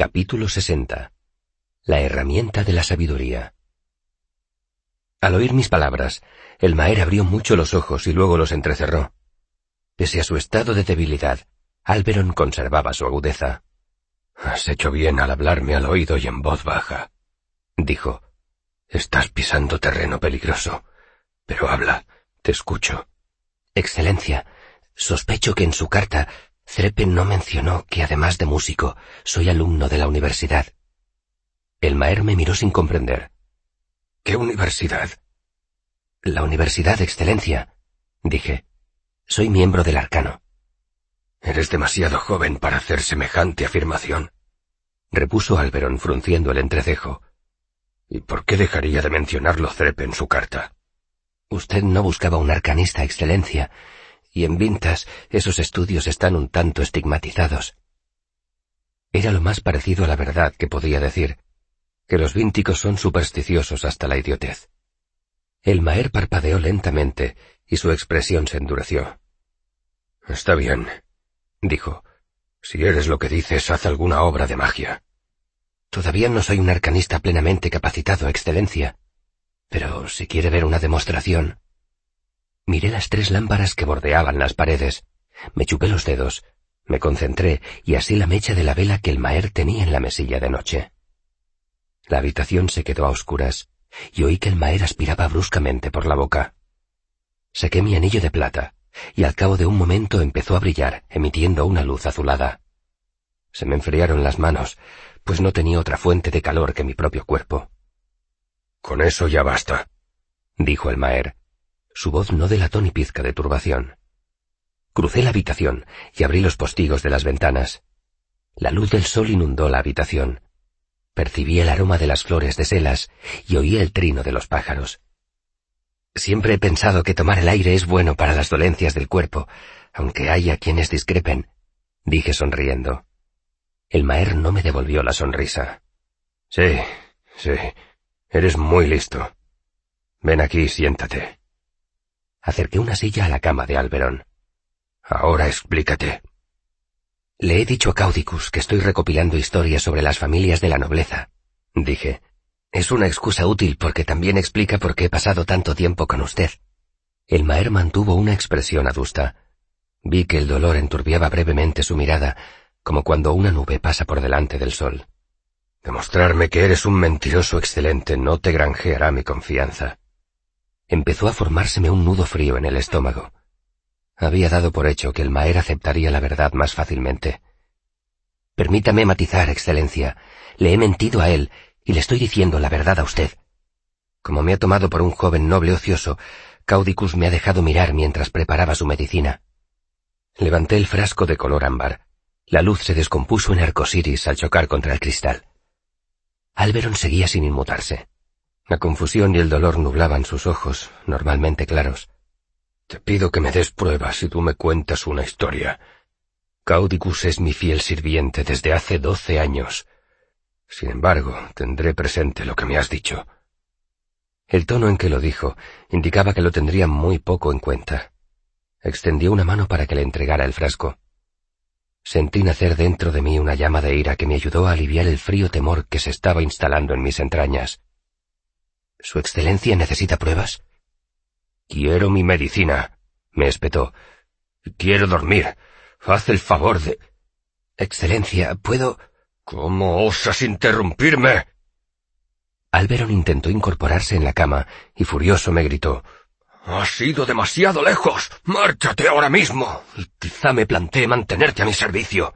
Capítulo 60. La herramienta de la sabiduría. Al oír mis palabras, el Maer abrió mucho los ojos y luego los entrecerró. Pese a su estado de debilidad, Alberon conservaba su agudeza. Has hecho bien al hablarme al oído y en voz baja, dijo. Estás pisando terreno peligroso. Pero habla, te escucho. Excelencia, sospecho que en su carta Threpen no mencionó que además de músico, soy alumno de la universidad. El Maer me miró sin comprender. ¿Qué universidad? La Universidad, Excelencia, dije. Soy miembro del Arcano. Eres demasiado joven para hacer semejante afirmación, repuso Alberon frunciendo el entrecejo. ¿Y por qué dejaría de mencionarlo Threpe en su carta? Usted no buscaba un arcanista, Excelencia, y en Vintas esos estudios están un tanto estigmatizados. Era lo más parecido a la verdad que podía decir, que los vínticos son supersticiosos hasta la idiotez. El Maer parpadeó lentamente y su expresión se endureció. Está bien, dijo. Si eres lo que dices, haz alguna obra de magia. Todavía no soy un arcanista plenamente capacitado, Excelencia. Pero si quiere ver una demostración. Miré las tres lámparas que bordeaban las paredes. Me chupé los dedos, me concentré y así la mecha de la vela que el Maer tenía en la mesilla de noche. La habitación se quedó a oscuras y oí que el Maer aspiraba bruscamente por la boca. Saqué mi anillo de plata y al cabo de un momento empezó a brillar, emitiendo una luz azulada. Se me enfriaron las manos, pues no tenía otra fuente de calor que mi propio cuerpo. Con eso ya basta, dijo el Maer. Su voz no delató ni pizca de turbación. Crucé la habitación y abrí los postigos de las ventanas. La luz del sol inundó la habitación. Percibí el aroma de las flores de selas y oí el trino de los pájaros. Siempre he pensado que tomar el aire es bueno para las dolencias del cuerpo, aunque haya quienes discrepen, dije sonriendo. El Maer no me devolvió la sonrisa. Sí, sí, eres muy listo. Ven aquí, siéntate. Acerqué una silla a la cama de Alberón. Ahora explícate. Le he dicho a Caudicus que estoy recopilando historias sobre las familias de la nobleza, dije. Es una excusa útil porque también explica por qué he pasado tanto tiempo con usted. El Maer mantuvo una expresión adusta. Vi que el dolor enturbiaba brevemente su mirada, como cuando una nube pasa por delante del sol. Demostrarme que eres un mentiroso excelente no te granjeará mi confianza. Empezó a formárseme un nudo frío en el estómago. Había dado por hecho que el Maer aceptaría la verdad más fácilmente. Permítame matizar, Excelencia. Le he mentido a él y le estoy diciendo la verdad a usted. Como me ha tomado por un joven noble ocioso, Caudicus me ha dejado mirar mientras preparaba su medicina. Levanté el frasco de color ámbar. La luz se descompuso en arcosiris al chocar contra el cristal. Alberon seguía sin inmutarse. La confusión y el dolor nublaban sus ojos, normalmente claros. Te pido que me des pruebas y tú me cuentas una historia. Caudicus es mi fiel sirviente desde hace doce años. Sin embargo, tendré presente lo que me has dicho. El tono en que lo dijo indicaba que lo tendría muy poco en cuenta. Extendió una mano para que le entregara el frasco. Sentí nacer dentro de mí una llama de ira que me ayudó a aliviar el frío temor que se estaba instalando en mis entrañas. ¿Su Excelencia necesita pruebas? Quiero mi medicina, me espetó. Quiero dormir. Haz el favor de... Excelencia, ¿puedo... ¿Cómo osas interrumpirme? Alberon intentó incorporarse en la cama y furioso me gritó. Has ido demasiado lejos. Márchate ahora mismo. Y quizá me plantee mantenerte a mi servicio.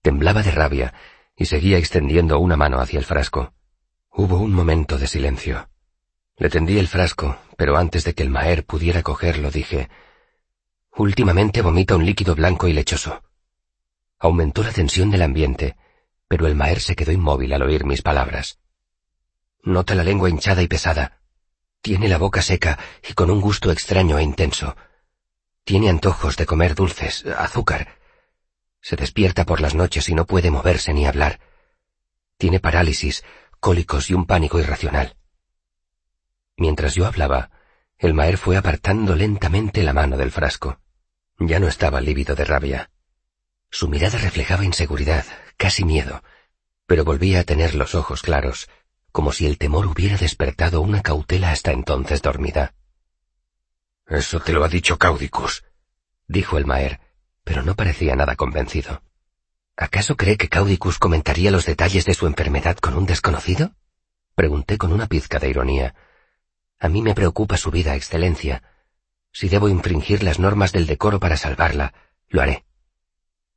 Temblaba de rabia y seguía extendiendo una mano hacia el frasco. Hubo un momento de silencio. Le tendí el frasco, pero antes de que el Maer pudiera cogerlo dije, Últimamente vomita un líquido blanco y lechoso. Aumentó la tensión del ambiente pero el Maer se quedó inmóvil al oír mis palabras. Nota la lengua hinchada y pesada. Tiene la boca seca y con un gusto extraño e intenso. Tiene antojos de comer dulces, azúcar. Se despierta por las noches y no puede moverse ni hablar. Tiene parálisis, cólicos y un pánico irracional. Mientras yo hablaba, el Maer fue apartando lentamente la mano del frasco. Ya no estaba lívido de rabia. Su mirada reflejaba inseguridad, casi miedo, Pero volvía a tener los ojos claros, como si el temor hubiera despertado una cautela hasta entonces dormida. Eso te lo ha dicho Caudicus, dijo el Maer, pero no parecía nada convencido. ¿Acaso cree que Caudicus comentaría los detalles de su enfermedad con un desconocido? Pregunté con una pizca de ironía. A mí me preocupa su vida, Excelencia. Si debo infringir las normas del decoro para salvarla, lo haré.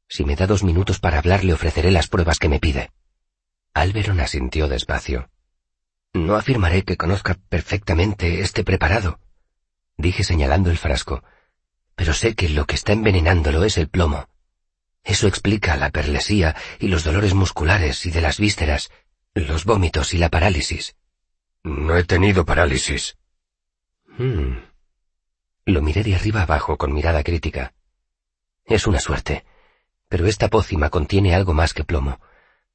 Si me da dos minutos para hablar, le ofreceré las pruebas que me pide. Alberon asintió despacio. No afirmaré que conozca perfectamente este preparado, dije señalando el frasco, pero sé que lo que está envenenándolo es el plomo. Eso explica la perlesía y los dolores musculares y de las vísceras, los vómitos y la parálisis. No he tenido parálisis. Hmm. Lo miré de arriba abajo con mirada crítica. Es una suerte, pero esta pócima contiene algo más que plomo.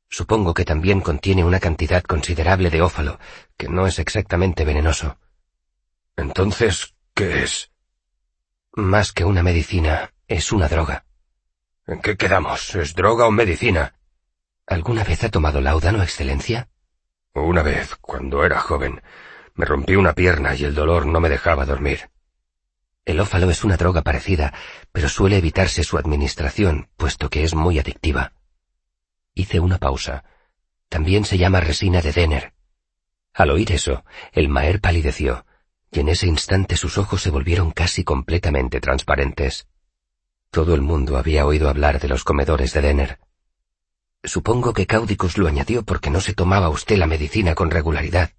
Supongo que también contiene una cantidad considerable de ófalo, que no es exactamente venenoso. Entonces, ¿qué es? Más que una medicina, es una droga. ¿En qué quedamos? ¿Es droga o medicina? ¿Alguna vez ha tomado laudano, Excelencia? Una vez, cuando era joven. Me rompí una pierna y el dolor no me dejaba dormir. El ófalo es una droga parecida, pero suele evitarse su administración, puesto que es muy adictiva. Hice una pausa. También se llama resina de Denner. Al oír eso, el Maer palideció, y en ese instante sus ojos se volvieron casi completamente transparentes. Todo el mundo había oído hablar de los comedores de Denner. Supongo que Caudicus lo añadió porque no se tomaba usted la medicina con regularidad.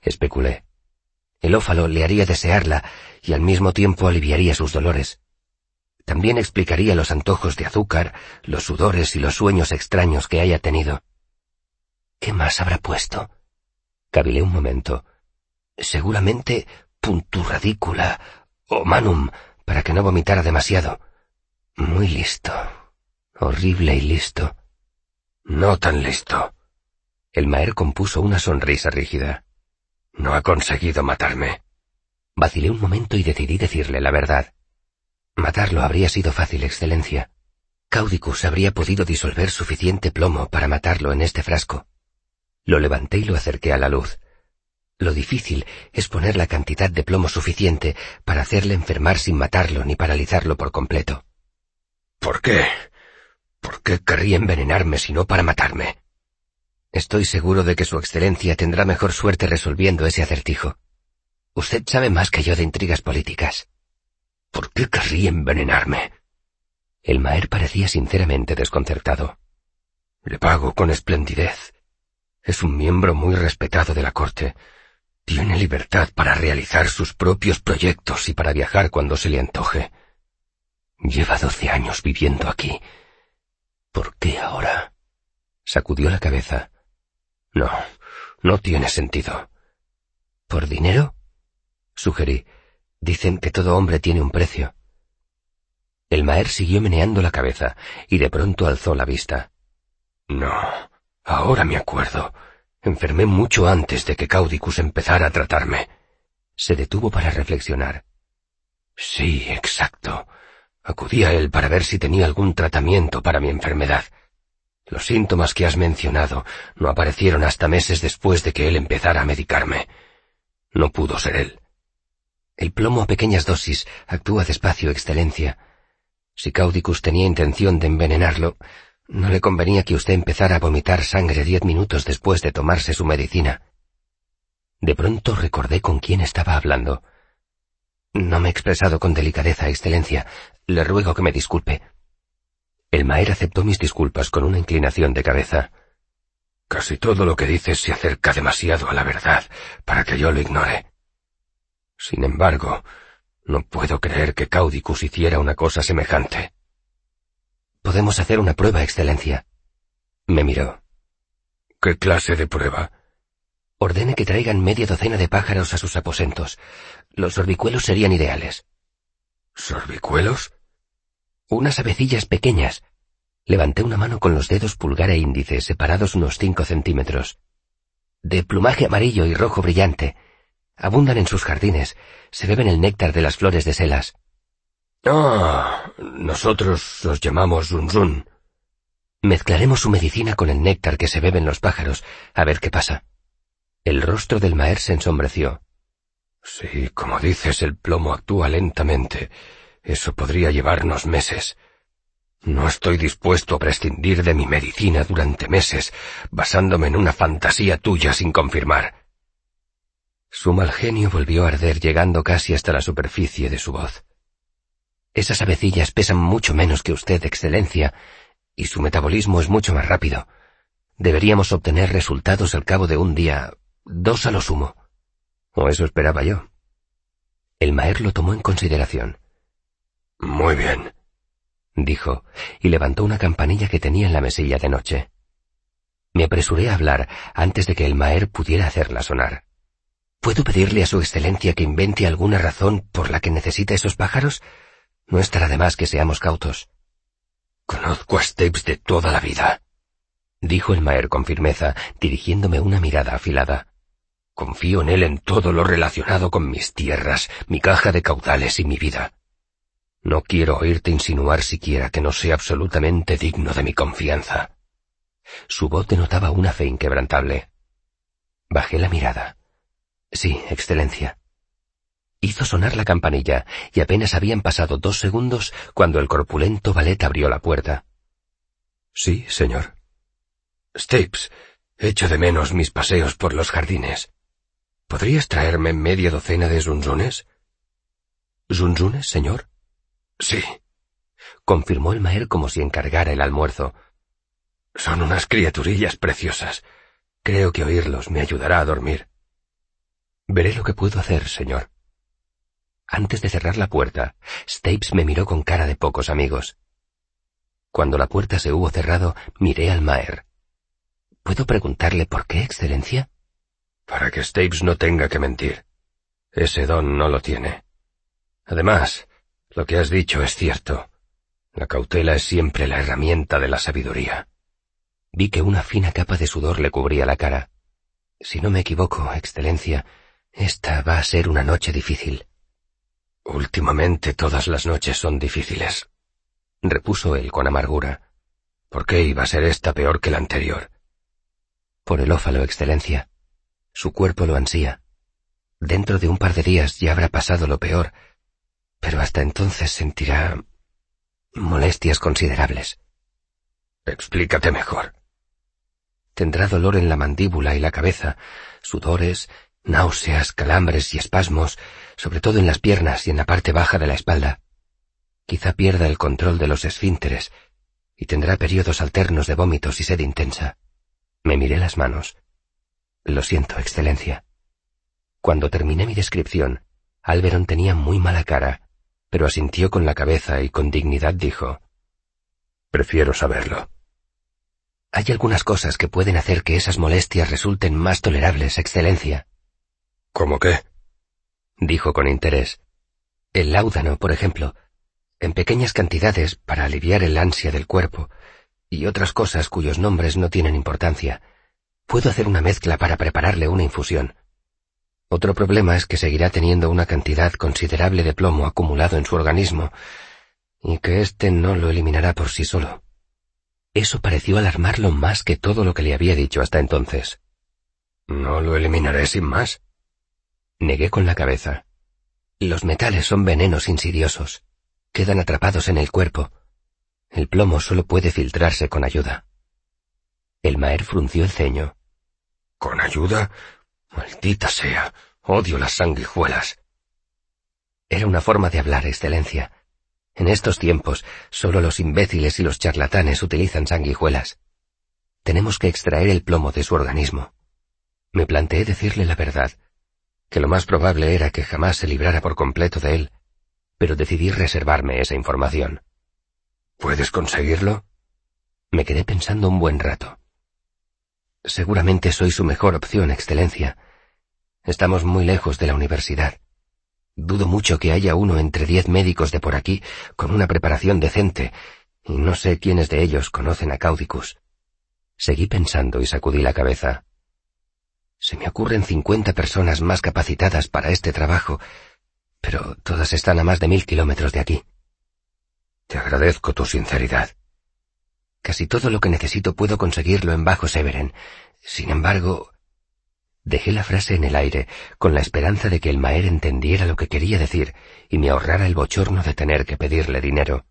Especulé. El ófalo le haría desearla y al mismo tiempo aliviaría sus dolores. También explicaría los antojos de azúcar, los sudores y los sueños extraños que haya tenido. ¿Qué más habrá puesto? Cavilé un momento. Seguramente punturradícula o manum para que no vomitara demasiado. Muy listo. Horrible y listo. No tan listo. El Maer compuso una sonrisa rígida. No ha conseguido matarme. Vacilé un momento y decidí decirle la verdad. Matarlo habría sido fácil, Excelencia. Caudicus habría podido disolver suficiente plomo para matarlo en este frasco. Lo levanté y lo acerqué a la luz. Lo difícil es poner la cantidad de plomo suficiente para hacerle enfermar sin matarlo ni paralizarlo por completo. ¿Por qué? ¿Por qué querría envenenarme si no para matarme? Estoy seguro de que Su Excelencia tendrá mejor suerte resolviendo ese acertijo. Usted sabe más que yo de intrigas políticas. ¿Por qué querría envenenarme? El Maer parecía sinceramente desconcertado. Le pago con esplendidez. Es un miembro muy respetado de la corte. Tiene libertad para realizar sus propios proyectos y para viajar cuando se le antoje. Lleva doce años viviendo aquí. ¿Por qué ahora? Sacudió la cabeza. No, no tiene sentido. ¿Por dinero? Sugerí. Dicen que todo hombre tiene un precio. El Maer siguió meneando la cabeza y de pronto alzó la vista. No, ahora me acuerdo. Enfermé mucho antes de que Caudicus empezara a tratarme. Se detuvo para reflexionar. Sí, exacto. Acudí a él para ver si tenía algún tratamiento para mi enfermedad. Los síntomas que has mencionado no aparecieron hasta meses después de que él empezara a medicarme. No pudo ser él. El plomo a pequeñas dosis actúa despacio, Excelencia. Si Caudicus tenía intención de envenenarlo, no le convenía que usted empezara a vomitar sangre diez minutos después de tomarse su medicina. De pronto recordé con quién estaba hablando. No me he expresado con delicadeza, Excelencia. Le ruego que me disculpe. El Maer aceptó mis disculpas con una inclinación de cabeza. Casi todo lo que dices se acerca demasiado a la verdad para que yo lo ignore. Sin embargo, no puedo creer que Caudicus hiciera una cosa semejante. Podemos hacer una prueba, Excelencia. Me miró. ¿Qué clase de prueba? Ordene que traigan media docena de pájaros a sus aposentos. Los sorbicuelos serían ideales. ¿Sorbicuelos? Unas avecillas pequeñas. Levanté una mano con los dedos pulgar e índice separados unos cinco centímetros. De plumaje amarillo y rojo brillante. Abundan en sus jardines. Se beben el néctar de las flores de selas. Ah, nosotros los llamamos zunzun. Mezclaremos su medicina con el néctar que se beben los pájaros, a ver qué pasa. El rostro del Maer se ensombreció. Sí, como dices, el plomo actúa lentamente. Eso podría llevarnos meses. No estoy dispuesto a prescindir de mi medicina durante meses, basándome en una fantasía tuya sin confirmar. Su mal genio volvió a arder llegando casi hasta la superficie de su voz. Esas avecillas pesan mucho menos que usted, Excelencia, y su metabolismo es mucho más rápido. Deberíamos obtener resultados al cabo de un día, dos a lo sumo. O eso esperaba yo. El Maer lo tomó en consideración. Muy bien, dijo, y levantó una campanilla que tenía en la mesilla de noche. Me apresuré a hablar antes de que el Maer pudiera hacerla sonar. ¿Puedo pedirle a su excelencia que invente alguna razón por la que necesita esos pájaros? No estará de más que seamos cautos. Conozco a Stapes de toda la vida, dijo el Maer con firmeza, dirigiéndome una mirada afilada. Confío en él en todo lo relacionado con mis tierras, mi caja de caudales y mi vida. No quiero oírte insinuar siquiera que no sea absolutamente digno de mi confianza. Su voz denotaba una fe inquebrantable. Bajé la mirada. Sí, Excelencia. Hizo sonar la campanilla, y apenas habían pasado dos segundos cuando el corpulento valet abrió la puerta. Sí, señor. Stapes, echo de menos mis paseos por los jardines. ¿Podrías traerme media docena de zunzunes? ¿Zunzunes, señor? Sí, confirmó el Maer como si encargara el almuerzo. Son unas criaturillas preciosas. Creo que oírlos me ayudará a dormir. Veré lo que puedo hacer, señor. Antes de cerrar la puerta, Stapes me miró con cara de pocos amigos. Cuando la puerta se hubo cerrado, miré al Maer. ¿Puedo preguntarle por qué, Excelencia? Para que Stapes no tenga que mentir. Ese don no lo tiene. Además, lo que has dicho es cierto. La cautela es siempre la herramienta de la sabiduría. Vi que una fina capa de sudor le cubría la cara. Si no me equivoco, Excelencia, esta va a ser una noche difícil. Últimamente todas las noches son difíciles, repuso él con amargura. ¿Por qué iba a ser esta peor que la anterior? Por el ófalo, Excelencia. Su cuerpo lo ansía. Dentro de un par de días ya habrá pasado lo peor, pero hasta entonces sentirá molestias considerables. Explícate mejor. Tendrá dolor en la mandíbula y la cabeza, sudores, náuseas, calambres y espasmos, sobre todo en las piernas y en la parte baja de la espalda. Quizá pierda el control de los esfínteres y tendrá periodos alternos de vómitos y sed intensa. Me miré las manos. Lo siento, Excelencia. Cuando terminé mi descripción, Alberon tenía muy mala cara, pero asintió con la cabeza y con dignidad dijo Prefiero saberlo. Hay algunas cosas que pueden hacer que esas molestias resulten más tolerables, Excelencia. ¿Cómo qué? dijo con interés. El láudano, por ejemplo, en pequeñas cantidades para aliviar el ansia del cuerpo, y otras cosas cuyos nombres no tienen importancia. Puedo hacer una mezcla para prepararle una infusión. Otro problema es que seguirá teniendo una cantidad considerable de plomo acumulado en su organismo, y que éste no lo eliminará por sí solo. Eso pareció alarmarlo más que todo lo que le había dicho hasta entonces. ¿No lo eliminaré sin más? Negué con la cabeza. Los metales son venenos insidiosos. Quedan atrapados en el cuerpo. El plomo solo puede filtrarse con ayuda. El Maer frunció el ceño. ¿Con ayuda? Maldita sea. Odio las sanguijuelas. Era una forma de hablar, Excelencia. En estos tiempos, solo los imbéciles y los charlatanes utilizan sanguijuelas. Tenemos que extraer el plomo de su organismo. Me planteé decirle la verdad, que lo más probable era que jamás se librara por completo de él, pero decidí reservarme esa información. ¿Puedes conseguirlo? Me quedé pensando un buen rato. Seguramente soy su mejor opción, Excelencia. Estamos muy lejos de la universidad. Dudo mucho que haya uno entre diez médicos de por aquí con una preparación decente, y no sé quiénes de ellos conocen a Caudicus. Seguí pensando y sacudí la cabeza. Se me ocurren cincuenta personas más capacitadas para este trabajo, pero todas están a más de mil kilómetros de aquí. Te agradezco tu sinceridad. Casi todo lo que necesito puedo conseguirlo en Bajo Severen. Sin embargo... Dejé la frase en el aire, con la esperanza de que el Maer entendiera lo que quería decir y me ahorrara el bochorno de tener que pedirle dinero.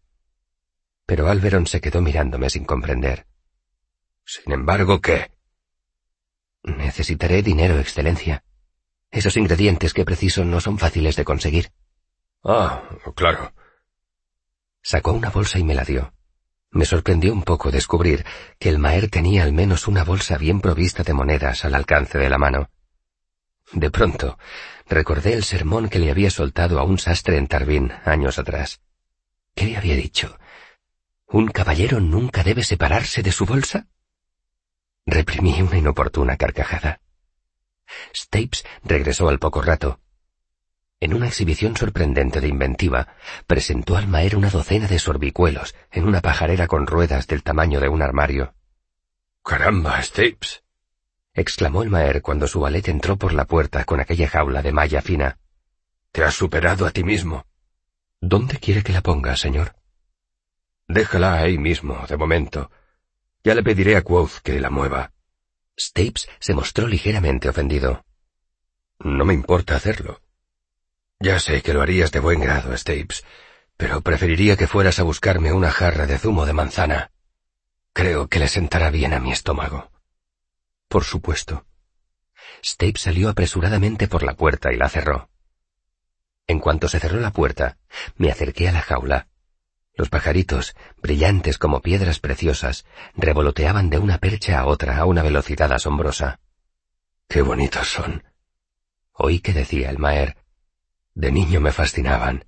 Pero Alberon se quedó mirándome sin comprender. Sin embargo, ¿qué? Necesitaré dinero, Excelencia. Esos ingredientes que preciso no son fáciles de conseguir. Ah, claro. Sacó una bolsa y me la dio. Me sorprendió un poco descubrir que el Maer tenía al menos una bolsa bien provista de monedas al alcance de la mano. De pronto, recordé el sermón que le había soltado a un sastre en Tarbín años atrás. ¿Qué le había dicho? ¿Un caballero nunca debe separarse de su bolsa? Reprimí una inoportuna carcajada. Stapes regresó al poco rato. En una exhibición sorprendente de inventiva, presentó al Maer una docena de sorbicuelos en una pajarera con ruedas del tamaño de un armario. ¡Caramba, Stapes! exclamó el Maer cuando su valet entró por la puerta con aquella jaula de malla fina. Te has superado a ti mismo. ¿Dónde quiere que la ponga, señor? Déjala ahí mismo, de momento. Ya le pediré a Quoth que la mueva. Stapes se mostró ligeramente ofendido. No me importa hacerlo. Ya sé que lo harías de buen grado, Stapes, pero preferiría que fueras a buscarme una jarra de zumo de manzana. Creo que le sentará bien a mi estómago. Por supuesto. Stapes salió apresuradamente por la puerta y la cerró. En cuanto se cerró la puerta, me acerqué a la jaula. Los pajaritos, brillantes como piedras preciosas, revoloteaban de una percha a otra a una velocidad asombrosa. ¡Qué bonitos son! Oí que decía el Maer, de niño me fascinaban.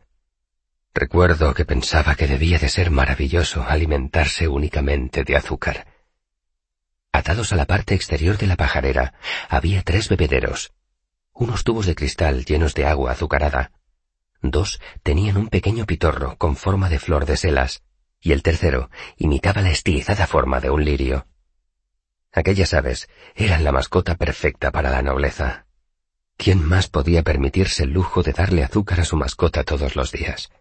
Recuerdo que pensaba que debía de ser maravilloso alimentarse únicamente de azúcar. Atados a la parte exterior de la pajarera había tres bebederos, unos tubos de cristal llenos de agua azucarada. Dos tenían un pequeño pitorro con forma de flor de selas, y el tercero imitaba la estilizada forma de un lirio. Aquellas aves eran la mascota perfecta para la nobleza. ¿Quién más podía permitirse el lujo de darle azúcar a su mascota todos los días?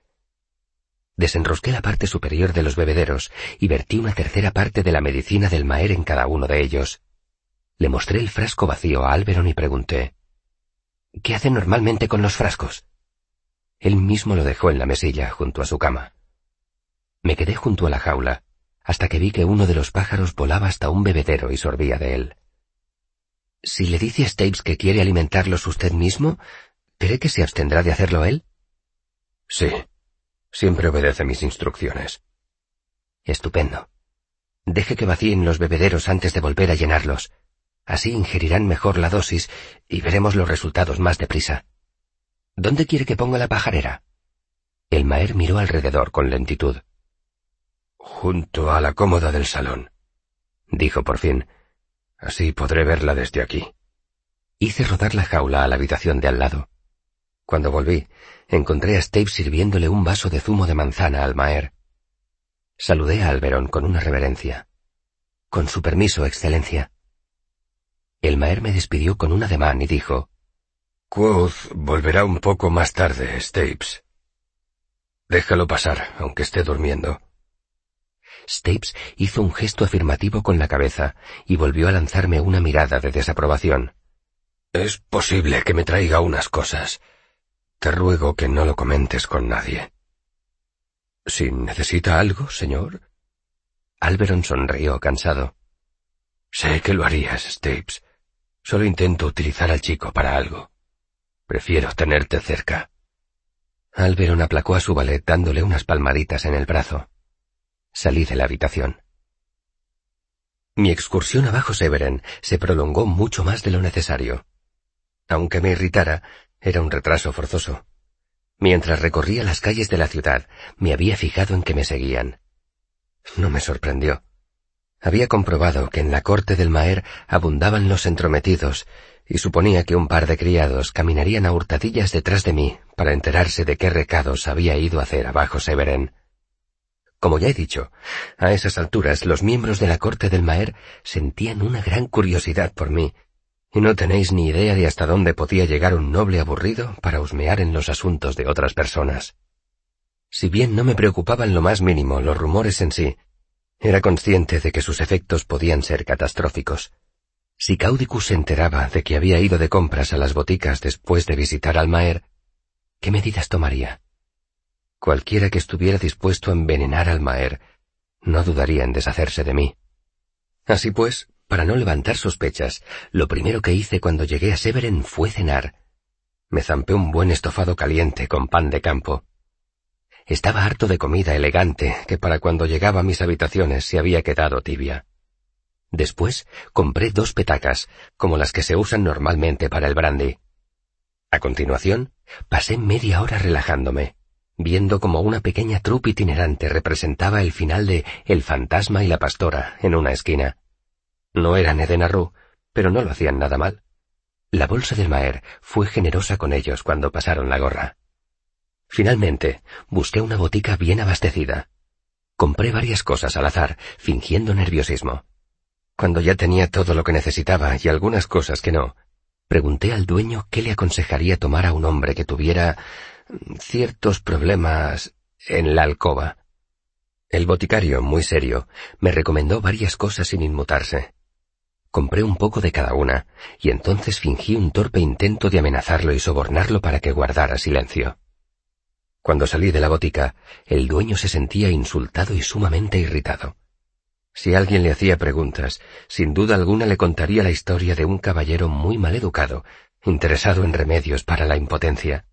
Desenrosqué la parte superior de los bebederos y vertí una tercera parte de la medicina del Maer en cada uno de ellos. Le mostré el frasco vacío a Alberon y pregunté ¿Qué hace normalmente con los frascos? Él mismo lo dejó en la mesilla junto a su cama. Me quedé junto a la jaula hasta que vi que uno de los pájaros volaba hasta un bebedero y sorbía de él. Si le dice a Stapes que quiere alimentarlos usted mismo, ¿cree que se abstendrá de hacerlo él? Sí. Siempre obedece mis instrucciones. Estupendo. Deje que vacíen los bebederos antes de volver a llenarlos. Así ingerirán mejor la dosis y veremos los resultados más deprisa. ¿Dónde quiere que ponga la pajarera? El Maer miró alrededor con lentitud. Junto a la cómoda del salón, dijo por fin. Así podré verla desde aquí. Hice rodar la jaula a la habitación de al lado. Cuando volví, encontré a Stave sirviéndole un vaso de zumo de manzana al Maer. Saludé a Alberón con una reverencia. Con su permiso, Excelencia. El Maer me despidió con un ademán y dijo, Quoth volverá un poco más tarde, Stapes. Déjalo pasar, aunque esté durmiendo. Stapes hizo un gesto afirmativo con la cabeza y volvió a lanzarme una mirada de desaprobación. Es posible que me traiga unas cosas. Te ruego que no lo comentes con nadie. Si necesita algo, señor. Alberon sonrió cansado. Sé que lo harías, Stapes. Solo intento utilizar al chico para algo. Prefiero tenerte cerca. Alberon aplacó a su valet dándole unas palmaditas en el brazo. Salí de la habitación. Mi excursión a Bajo Severen se prolongó mucho más de lo necesario. Aunque me irritara, era un retraso forzoso. Mientras recorría las calles de la ciudad, me había fijado en que me seguían. No me sorprendió. Había comprobado que en la corte del Maer abundaban los entrometidos, y suponía que un par de criados caminarían a hurtadillas detrás de mí para enterarse de qué recados había ido a hacer abajo Severen. Como ya he dicho, a esas alturas los miembros de la corte del Maer sentían una gran curiosidad por mí, y no tenéis ni idea de hasta dónde podía llegar un noble aburrido para husmear en los asuntos de otras personas. Si bien no me preocupaban lo más mínimo los rumores en sí, Era consciente de que sus efectos podían ser catastróficos. Si Caudicus se enteraba de que había ido de compras a las boticas después de visitar al Maer, ¿qué medidas tomaría? Cualquiera que estuviera dispuesto a envenenar al Maer no dudaría en deshacerse de mí. Así pues, para no levantar sospechas, lo primero que hice cuando llegué a Severen fue cenar. Me zampé un buen estofado caliente con pan de campo. Estaba harto de comida elegante que para cuando llegaba a mis habitaciones se había quedado tibia. Después compré dos petacas, como las que se usan normalmente para el brandy. A continuación, pasé media hora relajándome, viendo como una pequeña trupe itinerante representaba el final de El fantasma y la pastora en una esquina. No eran Edenarru, pero no lo hacían nada mal. La bolsa del Maer fue generosa con ellos cuando pasaron la gorra. Finalmente, busqué una botica bien abastecida. Compré varias cosas al azar, fingiendo nerviosismo. Cuando ya tenía todo lo que necesitaba y algunas cosas que no, pregunté al dueño qué le aconsejaría tomar a un hombre que tuviera ciertos problemas en la alcoba. El boticario, muy serio, me recomendó varias cosas sin inmutarse. Compré un poco de cada una, y entonces fingí un torpe intento de amenazarlo y sobornarlo para que guardara silencio. Cuando salí de la botica, el dueño se sentía insultado y sumamente irritado. Si alguien le hacía preguntas, sin duda alguna le contaría la historia de un caballero muy mal educado, interesado en remedios para la impotencia.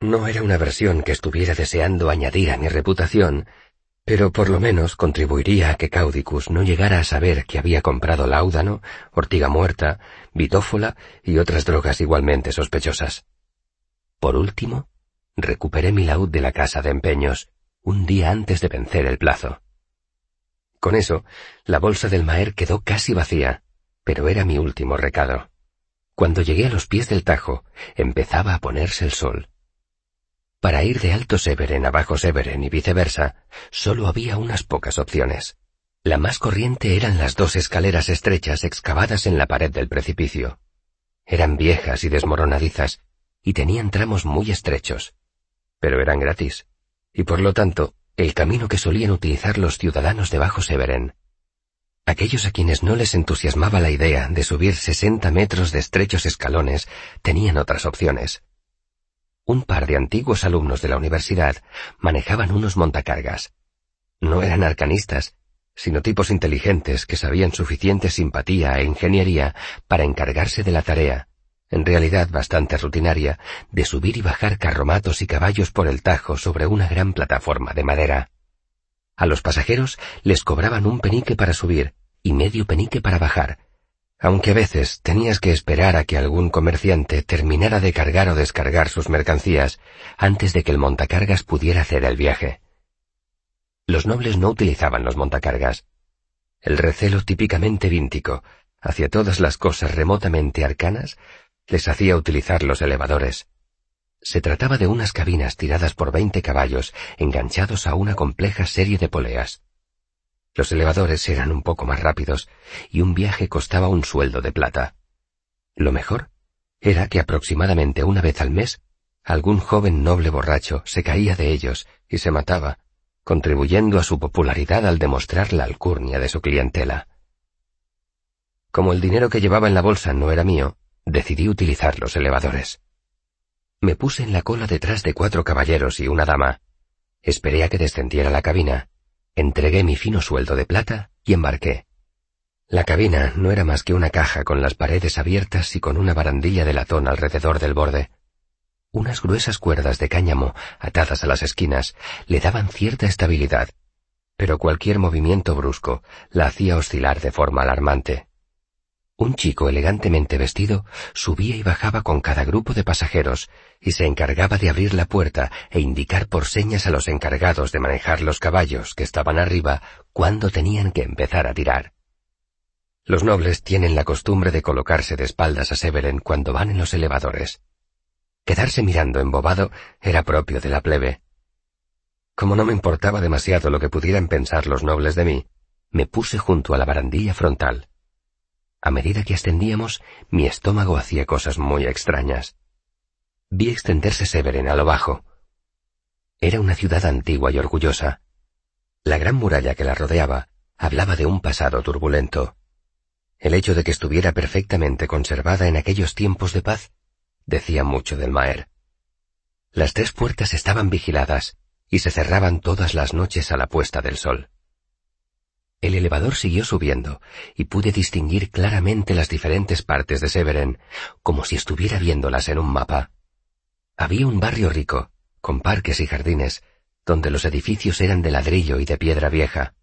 No era una versión que estuviera deseando añadir a mi reputación, pero por lo menos contribuiría a que Caudicus no llegara a saber que había comprado láudano, ortiga muerta, bitófola y otras drogas igualmente sospechosas. Por último, recuperé mi laúd de la casa de empeños, un día antes de vencer el plazo. Con eso, la bolsa del Maer quedó casi vacía, pero era mi último recado. Cuando llegué a los pies del Tajo, empezaba a ponerse el sol. Para ir de Alto Severen a Bajo Severen y viceversa, solo había unas pocas opciones. La más corriente eran las dos escaleras estrechas excavadas en la pared del precipicio. Eran viejas y desmoronadizas, y tenían tramos muy estrechos pero eran gratis, y por lo tanto, el camino que solían utilizar los ciudadanos de Bajo Severen. Aquellos a quienes no les entusiasmaba la idea de subir sesenta metros de estrechos escalones tenían otras opciones. Un par de antiguos alumnos de la universidad manejaban unos montacargas. No eran arcanistas, sino tipos inteligentes que sabían suficiente simpatía e ingeniería para encargarse de la tarea en realidad bastante rutinaria, de subir y bajar carromatos y caballos por el Tajo sobre una gran plataforma de madera. A los pasajeros les cobraban un penique para subir y medio penique para bajar, aunque a veces tenías que esperar a que algún comerciante terminara de cargar o descargar sus mercancías antes de que el montacargas pudiera hacer el viaje. Los nobles no utilizaban los montacargas. El recelo típicamente víntico hacia todas las cosas remotamente arcanas les hacía utilizar los elevadores. Se trataba de unas cabinas tiradas por veinte caballos, enganchados a una compleja serie de poleas. Los elevadores eran un poco más rápidos, y un viaje costaba un sueldo de plata. Lo mejor era que aproximadamente una vez al mes, algún joven noble borracho se caía de ellos y se mataba, contribuyendo a su popularidad al demostrar la alcurnia de su clientela. Como el dinero que llevaba en la bolsa no era mío, decidí utilizar los elevadores. Me puse en la cola detrás de cuatro caballeros y una dama. Esperé a que descendiera la cabina, entregué mi fino sueldo de plata y embarqué. La cabina no era más que una caja con las paredes abiertas y con una barandilla de latón alrededor del borde. Unas gruesas cuerdas de cáñamo atadas a las esquinas le daban cierta estabilidad, pero cualquier movimiento brusco la hacía oscilar de forma alarmante. Un chico elegantemente vestido subía y bajaba con cada grupo de pasajeros y se encargaba de abrir la puerta e indicar por señas a los encargados de manejar los caballos que estaban arriba cuándo tenían que empezar a tirar. Los nobles tienen la costumbre de colocarse de espaldas a Severen cuando van en los elevadores. Quedarse mirando embobado era propio de la plebe. Como no me importaba demasiado lo que pudieran pensar los nobles de mí, me puse junto a la barandilla frontal. A medida que ascendíamos, mi estómago hacía cosas muy extrañas. Vi extenderse Severen a lo bajo. Era una ciudad antigua y orgullosa. La gran muralla que la rodeaba hablaba de un pasado turbulento. El hecho de que estuviera perfectamente conservada en aquellos tiempos de paz decía mucho del Maer. Las tres puertas estaban vigiladas y se cerraban todas las noches a la puesta del sol. El elevador siguió subiendo y pude distinguir claramente las diferentes partes de Severen, como si estuviera viéndolas en un mapa. Había un barrio rico, con parques y jardines, donde los edificios eran de ladrillo y de piedra vieja.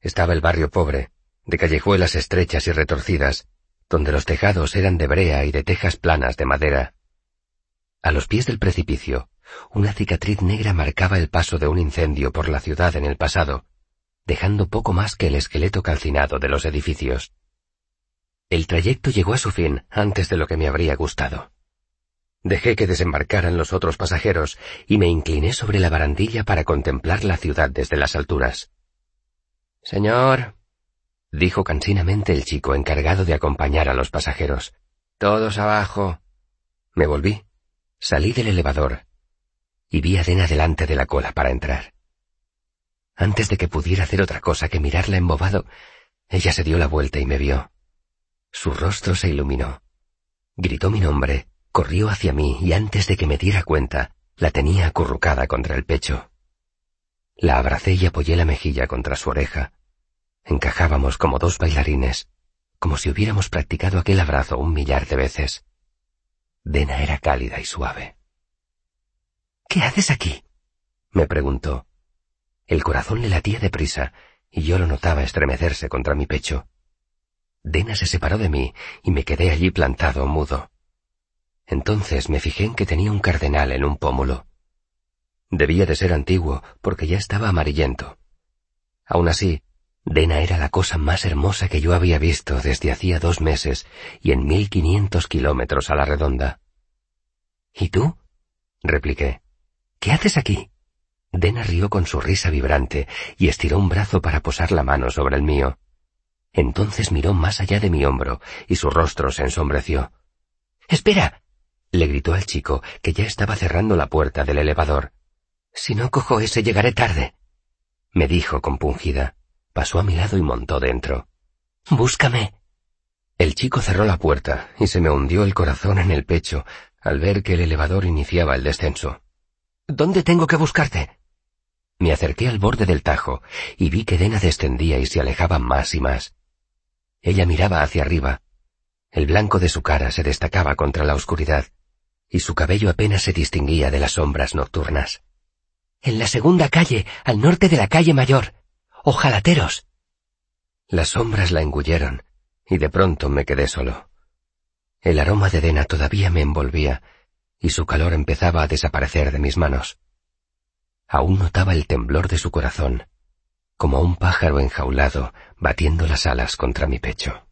Estaba el barrio pobre, de callejuelas estrechas y retorcidas, donde los tejados eran de brea y de tejas planas de madera. A los pies del precipicio, una cicatriz negra marcaba el paso de un incendio por la ciudad en el pasado, dejando poco más que el esqueleto calcinado de los edificios. El trayecto llegó a su fin antes de lo que me habría gustado. Dejé que desembarcaran los otros pasajeros y me incliné sobre la barandilla para contemplar la ciudad desde las alturas. Señor, dijo cansinamente el chico encargado de acompañar a los pasajeros. Todos abajo. Me volví, salí del elevador y vi a Dena delante de la cola para entrar. Antes de que pudiera hacer otra cosa que mirarla embobado, ella se dio la vuelta y me vio. Su rostro se iluminó. Gritó mi nombre, corrió hacia mí y antes de que me diera cuenta, la tenía acurrucada contra el pecho. La abracé y apoyé la mejilla contra su oreja. Encajábamos como dos bailarines, como si hubiéramos practicado aquel abrazo un millar de veces. Dena era cálida y suave. ¿Qué haces aquí? me preguntó. El corazón le latía deprisa y yo lo notaba estremecerse contra mi pecho. Dena se separó de mí y me quedé allí plantado, mudo. Entonces me fijé en que tenía un cardenal en un pómulo. Debía de ser antiguo, porque ya estaba amarillento. Aún así, Dena era la cosa más hermosa que yo había visto desde hacía dos meses y en mil quinientos kilómetros a la redonda. ¿Y tú? repliqué. ¿Qué haces aquí? Dena rió con su risa vibrante y estiró un brazo para posar la mano sobre el mío. Entonces miró más allá de mi hombro y su rostro se ensombreció. Espera. le gritó al chico, que ya estaba cerrando la puerta del elevador. Si no cojo ese llegaré tarde. me dijo compungida. Pasó a mi lado y montó dentro. Búscame. El chico cerró la puerta y se me hundió el corazón en el pecho al ver que el elevador iniciaba el descenso. ¿Dónde tengo que buscarte? Me acerqué al borde del tajo y vi que Dena descendía y se alejaba más y más. Ella miraba hacia arriba. El blanco de su cara se destacaba contra la oscuridad y su cabello apenas se distinguía de las sombras nocturnas. En la segunda calle, al norte de la calle mayor. Ojalateros. Las sombras la engulleron y de pronto me quedé solo. El aroma de Dena todavía me envolvía y su calor empezaba a desaparecer de mis manos. Aún notaba el temblor de su corazón, como un pájaro enjaulado batiendo las alas contra mi pecho.